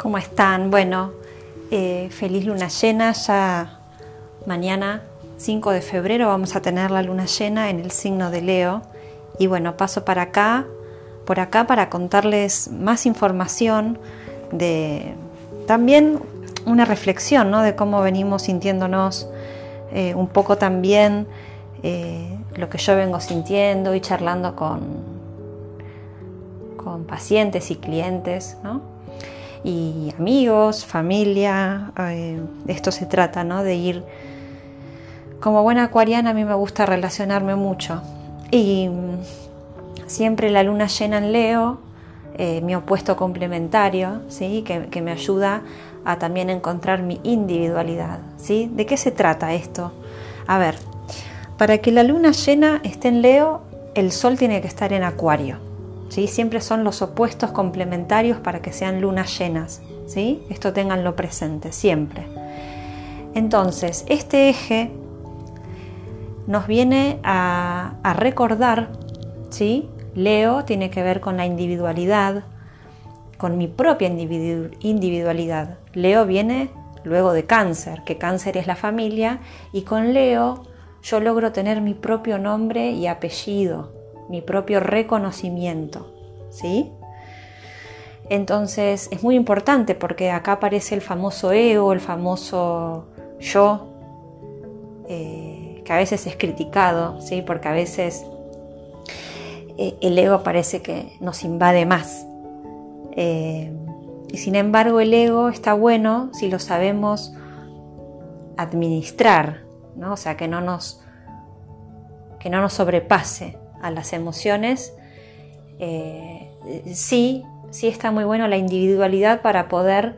¿Cómo están? Bueno, eh, feliz luna llena. Ya mañana, 5 de febrero, vamos a tener la luna llena en el signo de Leo. Y bueno, paso para acá, por acá para contarles más información de también una reflexión ¿no? de cómo venimos sintiéndonos eh, un poco también eh, lo que yo vengo sintiendo y charlando con, con pacientes y clientes, ¿no? Y amigos, familia. Eh, esto se trata, ¿no? De ir. Como buena acuariana, a mí me gusta relacionarme mucho. Y mm, siempre la luna llena en Leo, eh, mi opuesto complementario, ¿sí? Que, que, me ayuda a también encontrar mi individualidad. ¿sí? ¿De qué se trata esto? A ver, para que la luna llena esté en Leo, el sol tiene que estar en Acuario. Siempre son los opuestos complementarios para que sean lunas llenas. ¿sí? Esto tenganlo presente, siempre. Entonces, este eje nos viene a, recordar, ¿sí? Leo tiene que ver con la individualidad, con mi propia individualidad. Leo viene luego de cáncer, que cáncer es la familia, y con Leo yo logro tener mi propio nombre y apellido, mi propio reconocimiento. ¿Sí? Entonces es muy importante porque acá aparece el famoso ego, el famoso yo, eh, que a veces es criticado, ¿sí? porque a veces eh, el ego parece que nos invade más. Eh, y sin embargo el ego está bueno si lo sabemos administrar, ¿no? o sea, que no nos, que no nos sobrepase a las emociones, eh, sí, sí está muy bueno la individualidad para poder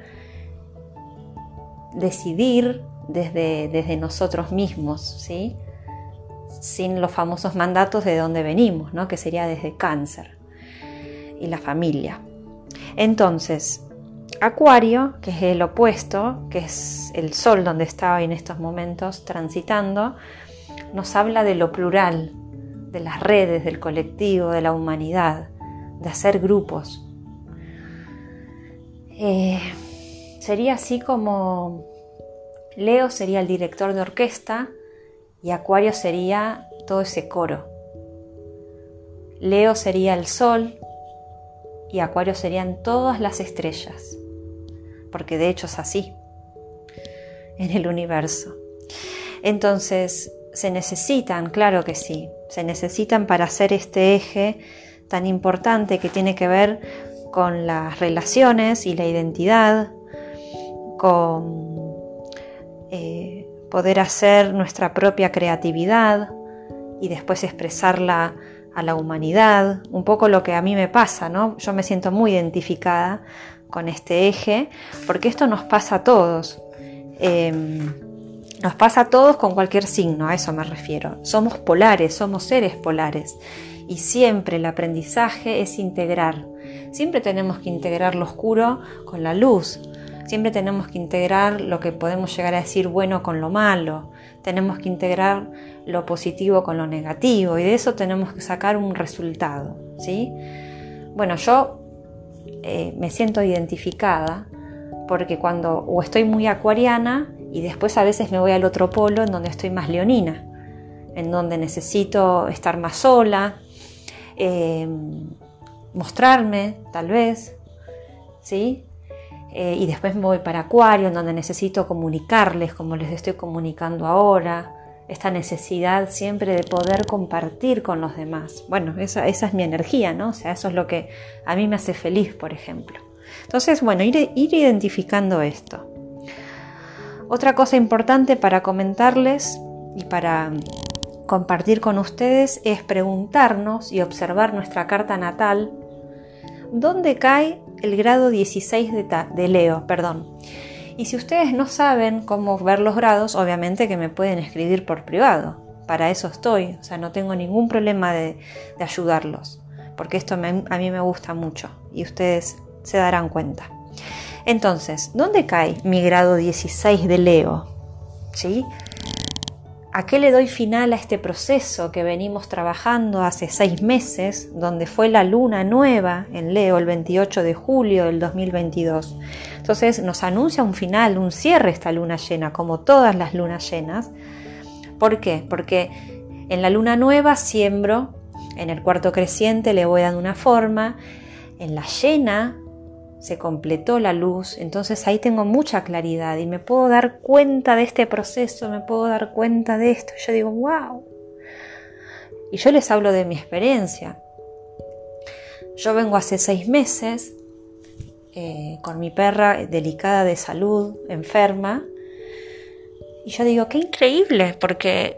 decidir desde, desde nosotros mismos, ¿sí? sin los famosos mandatos de dónde venimos, ¿no? que sería desde cáncer y la familia. Entonces, Acuario, que es el opuesto, que es el sol donde estaba en estos momentos transitando, nos habla de lo plural, de las redes, del colectivo, de la humanidad, de hacer grupos. Eh, sería así como Leo sería el director de orquesta y Acuario sería todo ese coro. Leo sería el sol y Acuario serían todas las estrellas, porque de hecho es así en el universo. Entonces, se necesitan, claro que sí, se necesitan para hacer este eje tan importante que tiene que ver con las relaciones y la identidad, con eh, poder hacer nuestra propia creatividad y después expresarla a la humanidad, un poco lo que a mí me pasa, ¿no? Yo me siento muy identificada con este eje, porque esto nos pasa a todos. Em, nos pasa a todos con cualquier signo, a eso me refiero. Somos polares, somos seres polares. Y siempre el aprendizaje es integrar. Siempre tenemos que integrar lo oscuro con la luz. Siempre tenemos que integrar lo que podemos llegar a decir bueno con lo malo. Tenemos que integrar lo positivo con lo negativo. Y de eso tenemos que sacar un resultado. ¿sí? Bueno, yo eh, me siento identificada porque cuando o estoy muy acuariana y después a veces me voy al otro polo en donde estoy más leonina, en donde necesito estar más sola, eh, mostrarme tal vez, ¿sí? Eh, y después me voy para Acuario, en donde necesito comunicarles como les estoy comunicando ahora, esta necesidad siempre de poder compartir con los demás. Bueno, esa, es mi energía, ¿no? O sea, eso es lo que a mí me hace feliz, por ejemplo. Entonces, bueno, ir identificando esto. Otra cosa importante para comentarles y para compartir con ustedes es preguntarnos y observar nuestra carta natal, ¿dónde cae el grado 16 de, Leo? Perdón. Y si ustedes no saben cómo ver los grados, obviamente que me pueden escribir por privado. Para eso estoy, o sea, no tengo ningún problema de, ayudarlos, porque esto a mí me gusta mucho y ustedes se darán cuenta. Entonces, ¿dónde cae mi grado 16 de Leo? ¿Sí? ¿A qué le doy final a este proceso que venimos trabajando hace seis meses, donde fue la luna nueva en Leo el 28 de julio del 2022? Entonces nos anuncia un final, un cierre esta luna llena, como todas las lunas llenas. ¿Por qué? Porque en la luna nueva siembro, en el cuarto creciente le voy dando una forma, en la llena se completó la luz, entonces ahí tengo mucha claridad y me puedo dar cuenta de este proceso, me puedo dar cuenta de esto. Yo digo, wow. Y yo les hablo de mi experiencia. Yo vengo hace seis meses eh, con mi perra delicada de salud, enferma, y yo digo, qué increíble, porque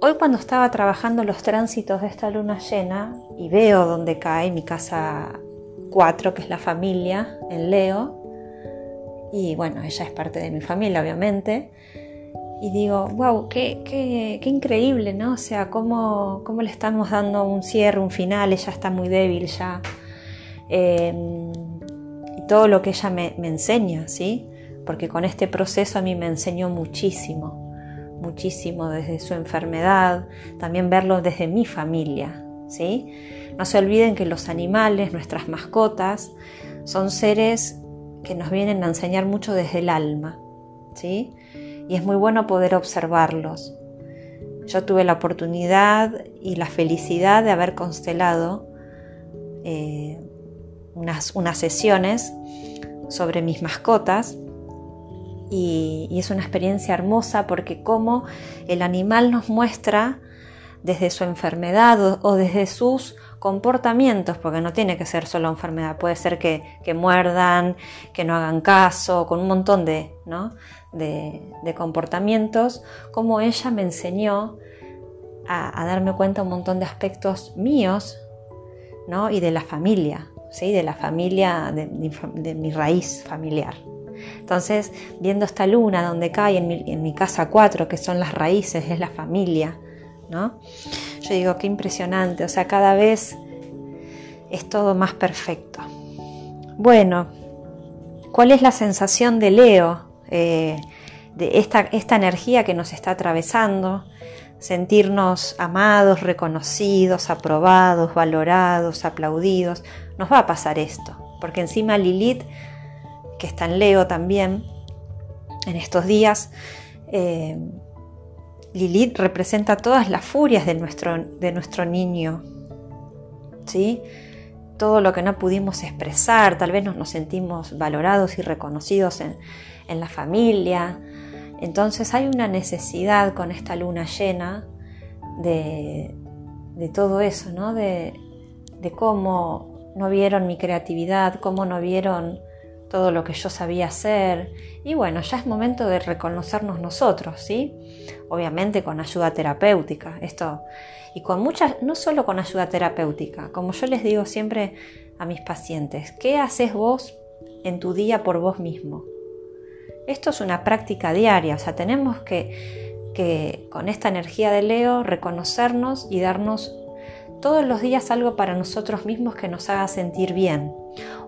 hoy cuando estaba trabajando los tránsitos de esta luna llena y veo dónde cae mi casa que es la familia en Leo. Y bueno, ella es parte de mi familia, obviamente. Y digo, wow, qué, qué, qué increíble, ¿no? O sea, cómo, cómo, le estamos dando un cierre, un final, ella está muy débil ya. Em, y todo lo que ella me, me enseña, ¿sí? Porque con este proceso a mí me enseñó muchísimo, muchísimo desde su enfermedad, también verlo desde mi familia, No se olviden que los animales, nuestras mascotas, son seres que nos vienen a enseñar mucho desde el alma, ¿sí? Y es muy bueno poder observarlos. Yo tuve la oportunidad y la felicidad de haber constelado eh, unas, unas, sesiones sobre mis mascotas y, es una experiencia hermosa porque como el animal nos muestra desde su enfermedad o, desde sus comportamientos, porque no tiene que ser solo enfermedad, puede ser que, muerdan, que no hagan caso, con un montón de, de, comportamientos, como ella me enseñó a, darme cuenta un montón de aspectos míos ¿no? y de la familia, ¿sí? de la familia, de, mi raíz familiar. Entonces, viendo esta luna donde cae en mi, en mi casa 4, que son las raíces, es la familia, ¿no? Yo digo, qué impresionante, o sea, cada vez es todo más perfecto. Bueno, ¿cuál es la sensación de Leo, eh, de esta, esta energía que nos está atravesando? Sentirnos amados, reconocidos, aprobados, valorados, aplaudidos. Nos va a pasar esto, porque encima Lilith, que está en Leo también, en estos días, eh, Lilith representa todas las furias de nuestro, de nuestro niño, ¿sí? Todo lo que no pudimos expresar, tal vez nos, nos sentimos valorados y reconocidos en, la familia. Entonces hay una necesidad con esta luna llena de, todo eso, ¿no? De, de cómo no vieron mi creatividad, cómo no vieron todo lo que yo sabía hacer. Y bueno, ya es momento de reconocernos nosotros, ¿sí? Obviamente con ayuda terapéutica. Esto, y con muchas, no solo con ayuda terapéutica, como yo les digo siempre a mis pacientes, ¿qué haces vos en tu día por vos mismo? Esto es una práctica diaria, o sea, tenemos que, que con esta energía de Leo reconocernos y darnos todos los días algo para nosotros mismos que nos haga sentir bien.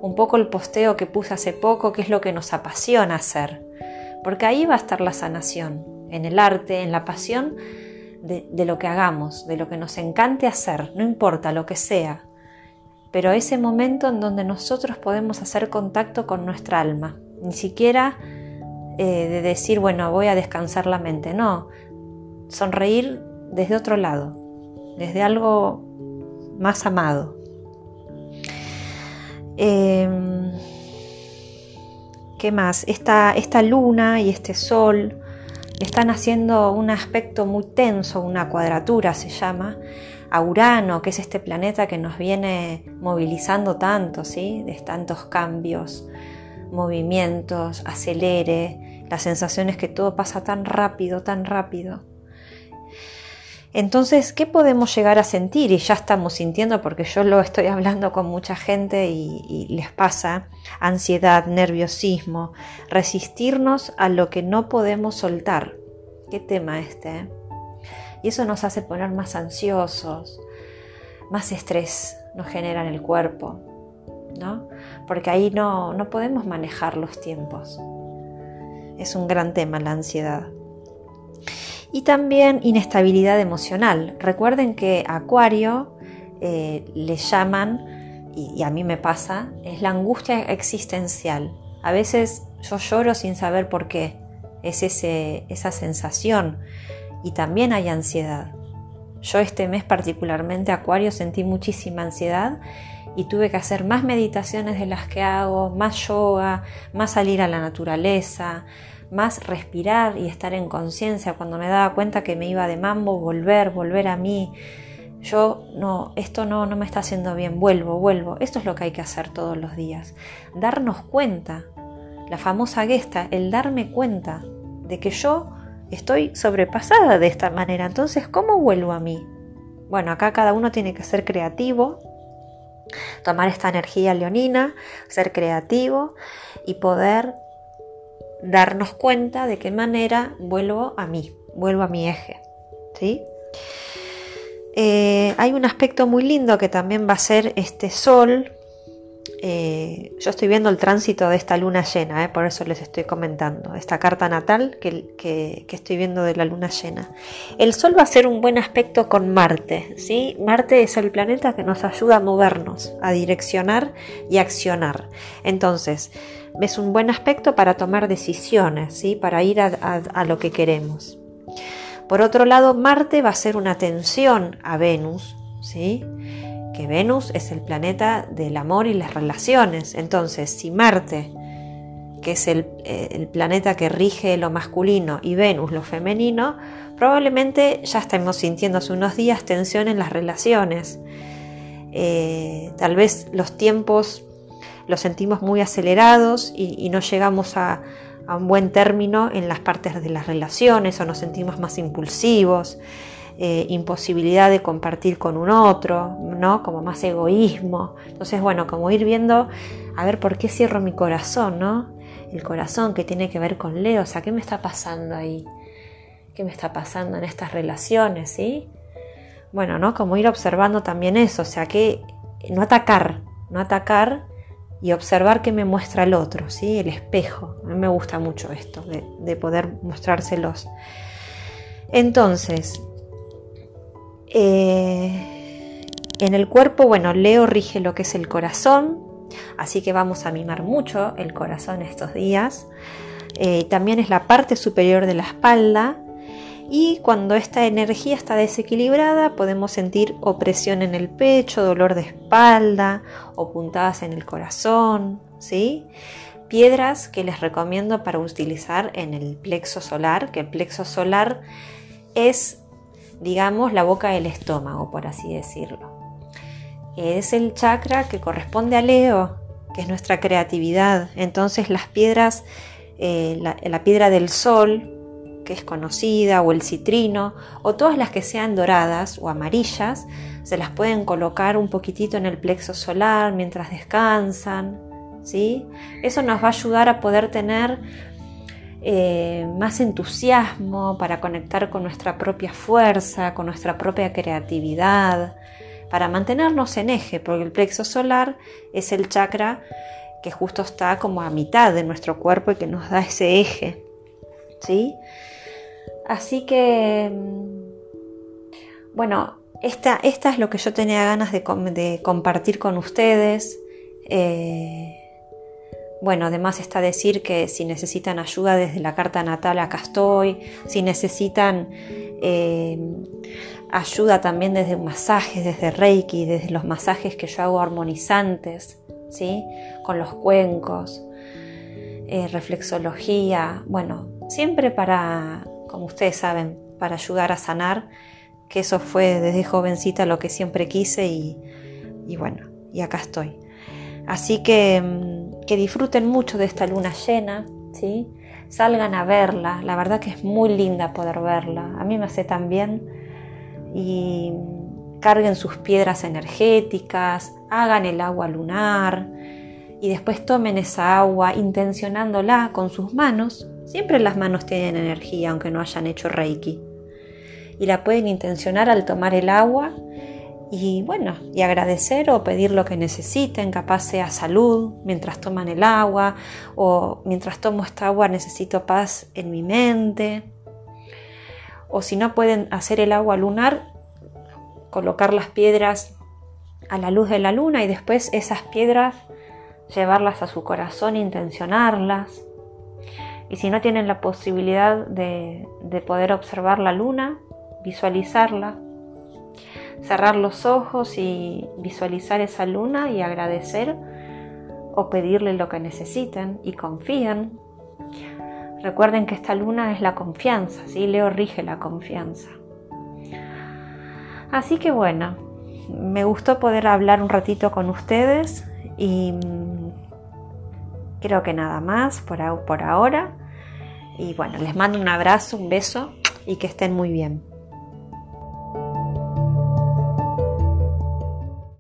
Un poco el posteo que puse hace poco, que es lo que nos apasiona hacer. Porque ahí va a estar la sanación, en el arte, en la pasión de, lo que hagamos, de lo que nos encante hacer, no importa lo que sea. Pero ese momento en donde nosotros podemos hacer contacto con nuestra alma, ni siquiera eh, de decir, bueno, voy a descansar la mente, no, sonreír desde otro lado, desde algo más amado. Em, ¿Qué más? Esta, esta luna y este sol están haciendo un aspecto muy tenso, una cuadratura se llama, a Urano, que es este planeta que nos viene movilizando tanto, ¿sí? De tantos cambios, movimientos, acelere, la sensación es que todo pasa tan rápido, tan rápido. Entonces, ¿qué podemos llegar a sentir? Y ya estamos sintiendo, porque yo lo estoy hablando con mucha gente y, les pasa, ansiedad, nerviosismo, resistirnos a lo que no podemos soltar. ¿Qué tema este? Eh? Y eso nos hace poner más ansiosos, más estrés nos genera en el cuerpo, ¿no? Porque ahí no, no podemos manejar los tiempos. Es un gran tema la ansiedad. Y también inestabilidad emocional. Recuerden que Acuario eh, le llaman, y, a mí me pasa, es la angustia existencial. A veces yo lloro sin saber por qué. Es ese, esa sensación. Y también hay ansiedad. Yo este mes particularmente, Acuario, sentí muchísima ansiedad y tuve que hacer más meditaciones de las que hago, más yoga, más salir a la naturaleza, más respirar y estar en conciencia cuando me daba cuenta que me iba de mambo, volver, volver a mí. Yo no, esto no, no me está haciendo bien, vuelvo, vuelvo. Esto es lo que hay que hacer todos los días. Darnos cuenta, la famosa gesta, el darme cuenta de que yo estoy sobrepasada de esta manera. Entonces, ¿cómo vuelvo a mí? Bueno, acá cada uno tiene que ser creativo, tomar esta energía leonina, ser creativo y poder darnos cuenta de qué manera vuelvo a mí, vuelvo a mi eje. ¿sí? Eh, hay un aspecto muy lindo que también va a ser este sol eh, yo estoy viendo el tránsito de esta luna llena, eh, por eso les estoy comentando, esta carta natal que, estoy viendo de la luna llena. El Sol va a ser un buen aspecto con Marte, ¿sí? Marte es el planeta que nos ayuda a movernos, a direccionar y accionar. Entonces, es un buen aspecto para tomar decisiones, ¿sí? Para ir a, a lo que queremos. Por otro lado, Marte va a ser una tensión a Venus, ¿sí? Que Venus es el planeta del amor y las relaciones. Entonces, si Marte, que es el, eh, planeta que rige lo masculino, y Venus lo femenino, probablemente ya estemos sintiendo hace unos días tensión en las relaciones. Eh, tal vez los tiempos los sentimos muy acelerados y, no llegamos a, a un buen término en las partes de las relaciones o nos sentimos más impulsivos. Eh, imposibilidad de compartir con un otro, ¿no? Como más egoísmo. Entonces, bueno, como ir viendo, a ver por qué cierro mi corazón, ¿no? El corazón que tiene que ver con Leo, o sea, ¿qué me está pasando ahí? ¿Qué me está pasando en estas relaciones, sí? Bueno, ¿no? Como ir observando también eso, o sea, que no atacar, no atacar y observar qué me muestra el otro, ¿sí? El espejo. A mí me gusta mucho esto, de, de poder mostrárselos. Entonces, eh, en el cuerpo, bueno, Leo rige lo que es el corazón, así que vamos a mimar mucho el corazón estos días. Eh, también es la parte superior de la espalda y cuando esta energía está desequilibrada podemos sentir opresión en el pecho, dolor de espalda o puntadas en el corazón, ¿sí? Piedras que les recomiendo para utilizar en el plexo solar, que el plexo solar es digamos, la boca del estómago, por así decirlo. Es el chakra que corresponde a Leo, que es nuestra creatividad. Entonces las piedras, eh, la, piedra del sol, que es conocida, o el citrino, o todas las que sean doradas o amarillas, se las pueden colocar un poquitito en el plexo solar mientras descansan. ¿sí? Eso nos va a ayudar a poder tener eh, más entusiasmo para conectar con nuestra propia fuerza, con nuestra propia creatividad, para mantenernos en eje, porque el plexo solar es el chakra que justo está como a mitad de nuestro cuerpo y que nos da ese eje. ¿Sí? Así que, mm, bueno, esta, esta es lo que yo tenía ganas de, compartir con ustedes. Eh, bueno, además está decir que si necesitan ayuda desde la carta natal, acá estoy. Si necesitan eh, ayuda también desde masajes, desde Reiki, desde los masajes que yo hago armonizantes, ¿sí? Con los cuencos, eh, reflexología. Bueno, siempre para, como ustedes saben, para ayudar a sanar, que eso fue desde jovencita lo que siempre quise y, y bueno, y acá estoy. Así que mm, que disfruten mucho de esta luna llena, ¿sí? salgan a verla, la verdad que es muy linda poder verla, a mí me hace tan bien. Y carguen sus piedras energéticas, hagan el agua lunar y después tomen esa agua intencionándola con sus manos, siempre las manos tienen energía aunque no hayan hecho reiki. Y la pueden intencionar al tomar el agua y bueno, y agradecer o pedir lo que necesiten, capaz sea salud mientras toman el agua o mientras tomo esta agua necesito paz en mi mente o si no pueden hacer el agua lunar, colocar las piedras a la luz de la luna y después esas piedras llevarlas a su corazón, intencionarlas. Y si no tienen la posibilidad de, de poder observar la luna, visualizarla, cerrar los ojos y visualizar esa luna y agradecer o pedirle lo que necesiten y confían. Recuerden que esta luna es la confianza, ¿sí? Leo rige la confianza. Así que bueno, me gustó poder hablar un ratito con ustedes y mm, creo que nada más por ahora. Y bueno, les mando un abrazo, un beso y que estén muy bien.